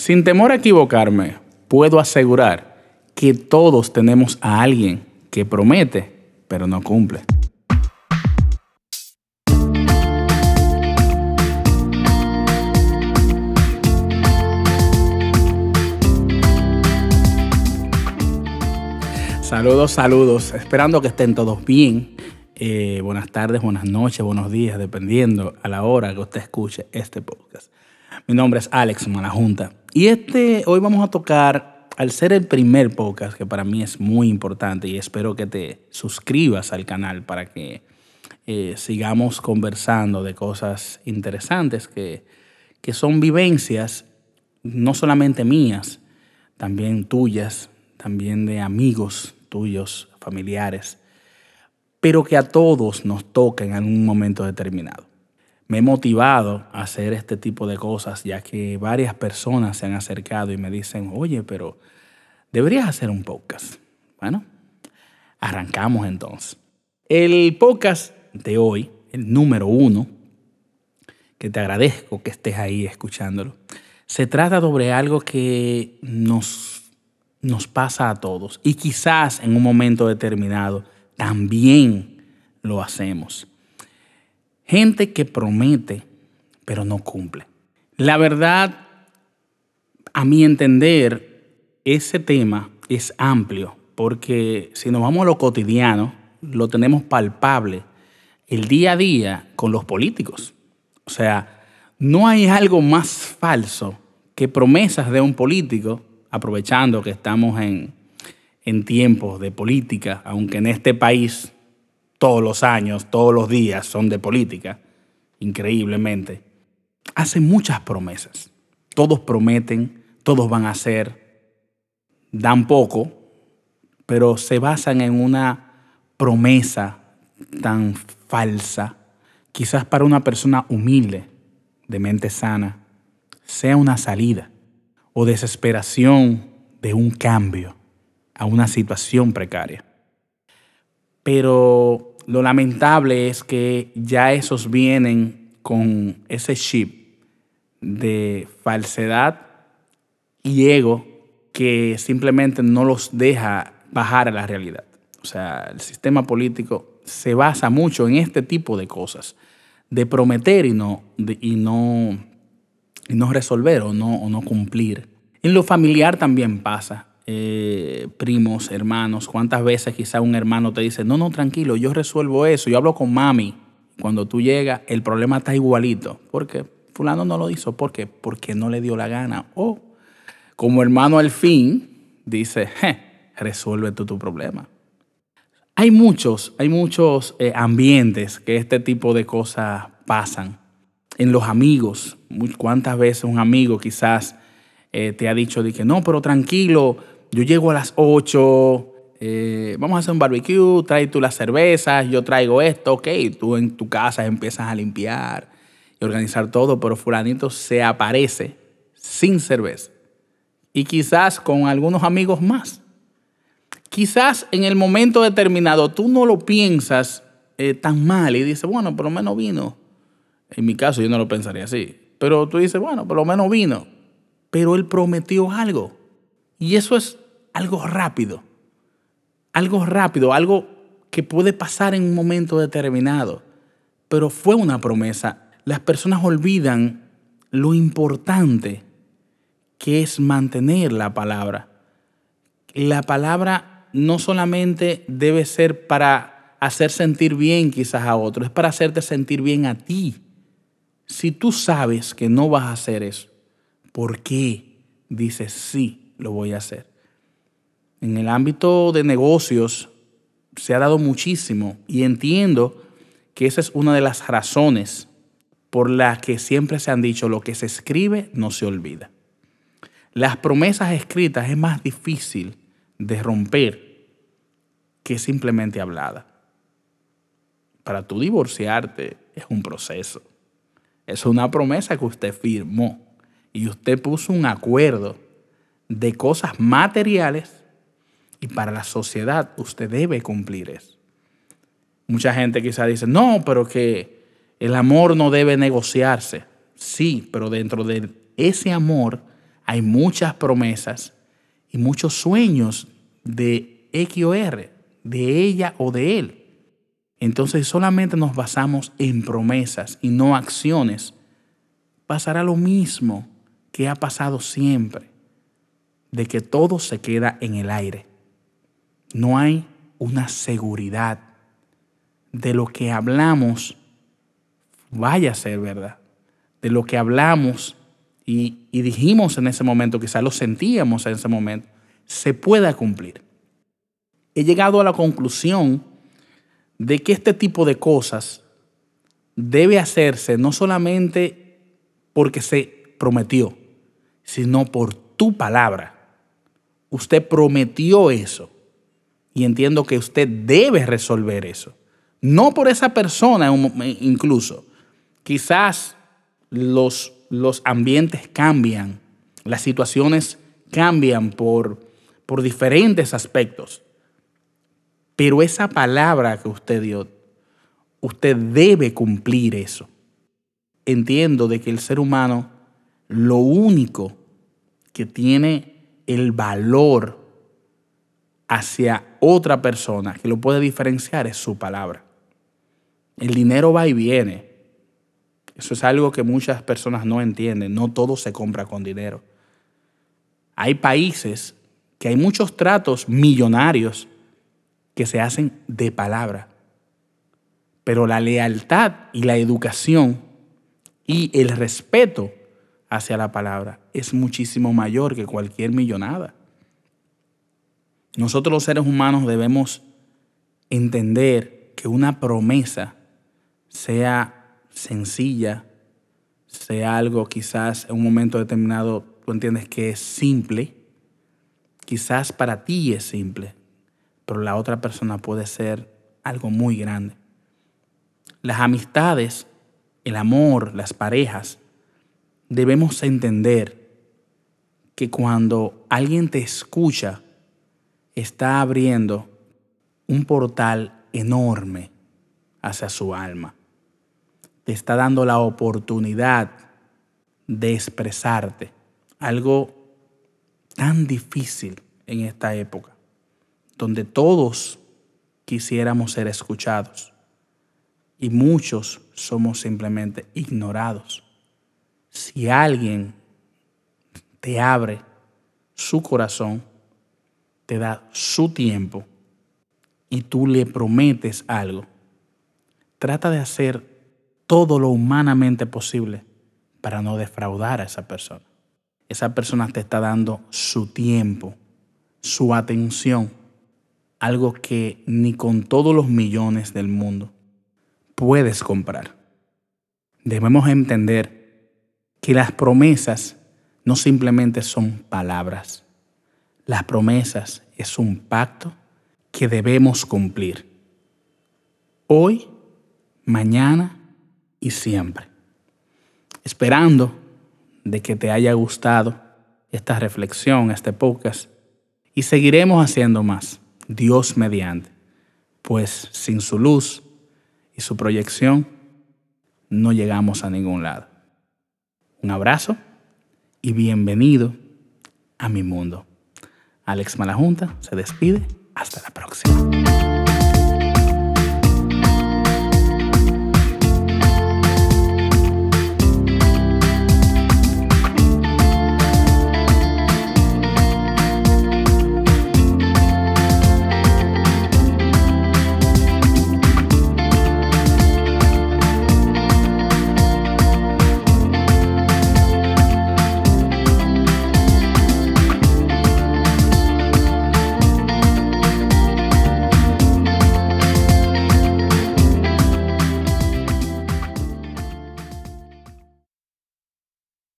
Sin temor a equivocarme, puedo asegurar que todos tenemos a alguien que promete, pero no cumple. Saludos, saludos. Esperando que estén todos bien. Eh, buenas tardes, buenas noches, buenos días, dependiendo a la hora que usted escuche este podcast. Mi nombre es Alex Malajunta y este hoy vamos a tocar, al ser el primer podcast, que para mí es muy importante y espero que te suscribas al canal para que eh, sigamos conversando de cosas interesantes que, que son vivencias no solamente mías, también tuyas, también de amigos tuyos, familiares, pero que a todos nos toca en algún momento determinado. Me he motivado a hacer este tipo de cosas ya que varias personas se han acercado y me dicen, oye, pero deberías hacer un podcast. Bueno, arrancamos entonces. El podcast de hoy, el número uno, que te agradezco que estés ahí escuchándolo, se trata sobre algo que nos nos pasa a todos y quizás en un momento determinado también lo hacemos. Gente que promete pero no cumple. La verdad, a mi entender, ese tema es amplio porque si nos vamos a lo cotidiano, lo tenemos palpable el día a día con los políticos. O sea, no hay algo más falso que promesas de un político aprovechando que estamos en, tiempos de política, aunque en este país todos los años, todos los días son de política, increíblemente, hace muchas promesas. Todos prometen, todos van a hacer, dan poco, pero se basan en una promesa tan falsa, quizás para una persona humilde, de mente sana, sea una salida o desesperación de un cambio a una situación precaria. Pero lo lamentable es que ya esos vienen con ese chip de falsedad y ego que simplemente no los deja bajar a la realidad. O sea, el sistema político se basa mucho en este tipo de cosas, de prometer y no, y no y no resolver o no, o no cumplir. En lo familiar también pasa. Eh, primos, hermanos, cuántas veces quizá un hermano te dice, no, no, tranquilo, yo resuelvo eso, yo hablo con mami. Cuando tú llegas, el problema está igualito. ¿Por qué? Fulano no lo hizo. ¿Por qué? Porque no le dio la gana. O como hermano al fin, dice, resuelve tú tu problema. Hay muchos, hay muchos eh, ambientes que este tipo de cosas pasan en los amigos. ¿Cuántas veces un amigo quizás eh, te ha dicho que no, pero tranquilo, yo llego a las 8, eh, vamos a hacer un barbecue, trae tú las cervezas, yo traigo esto, ok, tú en tu casa empiezas a limpiar y organizar todo, pero fulanito se aparece sin cerveza y quizás con algunos amigos más. Quizás en el momento determinado tú no lo piensas eh, tan mal y dices, bueno, por lo menos vino en mi caso yo no lo pensaría así. Pero tú dices, bueno, por lo menos vino. Pero él prometió algo. Y eso es algo rápido. Algo rápido, algo que puede pasar en un momento determinado. Pero fue una promesa. Las personas olvidan lo importante que es mantener la palabra. La palabra no solamente debe ser para hacer sentir bien quizás a otro, es para hacerte sentir bien a ti. Si tú sabes que no vas a hacer eso, ¿por qué dices sí, lo voy a hacer? En el ámbito de negocios se ha dado muchísimo y entiendo que esa es una de las razones por las que siempre se han dicho lo que se escribe no se olvida. Las promesas escritas es más difícil de romper que simplemente hablada. Para tú divorciarte es un proceso. Es una promesa que usted firmó y usted puso un acuerdo de cosas materiales y para la sociedad usted debe cumplir eso. Mucha gente quizá dice, no, pero que el amor no debe negociarse. Sí, pero dentro de ese amor hay muchas promesas y muchos sueños de X o R, de ella o de él. Entonces solamente nos basamos en promesas y no acciones. Pasará lo mismo que ha pasado siempre, de que todo se queda en el aire. No hay una seguridad de lo que hablamos vaya a ser verdad. De lo que hablamos y, dijimos en ese momento, quizás lo sentíamos en ese momento, se pueda cumplir. He llegado a la conclusión de que este tipo de cosas debe hacerse no solamente porque se prometió, sino por tu palabra. Usted prometió eso y entiendo que usted debe resolver eso. No por esa persona incluso. Quizás los, los ambientes cambian, las situaciones cambian por, por diferentes aspectos. Pero esa palabra que usted dio, usted debe cumplir eso. Entiendo de que el ser humano lo único que tiene el valor hacia otra persona que lo puede diferenciar es su palabra. El dinero va y viene. Eso es algo que muchas personas no entienden. No todo se compra con dinero. Hay países que hay muchos tratos millonarios que se hacen de palabra. Pero la lealtad y la educación y el respeto hacia la palabra es muchísimo mayor que cualquier millonada. Nosotros los seres humanos debemos entender que una promesa, sea sencilla, sea algo quizás en un momento determinado tú entiendes que es simple, quizás para ti es simple, pero la otra persona puede ser algo muy grande. Las amistades, el amor, las parejas, debemos entender que cuando alguien te escucha, está abriendo un portal enorme hacia su alma. Te está dando la oportunidad de expresarte, algo tan difícil en esta época donde todos quisiéramos ser escuchados y muchos somos simplemente ignorados. Si alguien te abre su corazón, te da su tiempo y tú le prometes algo, trata de hacer todo lo humanamente posible para no defraudar a esa persona. Esa persona te está dando su tiempo, su atención algo que ni con todos los millones del mundo puedes comprar. Debemos entender que las promesas no simplemente son palabras. Las promesas es un pacto que debemos cumplir. Hoy, mañana y siempre. Esperando de que te haya gustado esta reflexión, este podcast, y seguiremos haciendo más. Dios mediante, pues sin su luz y su proyección no llegamos a ningún lado. Un abrazo y bienvenido a mi mundo. Alex Malajunta se despide. Hasta la próxima.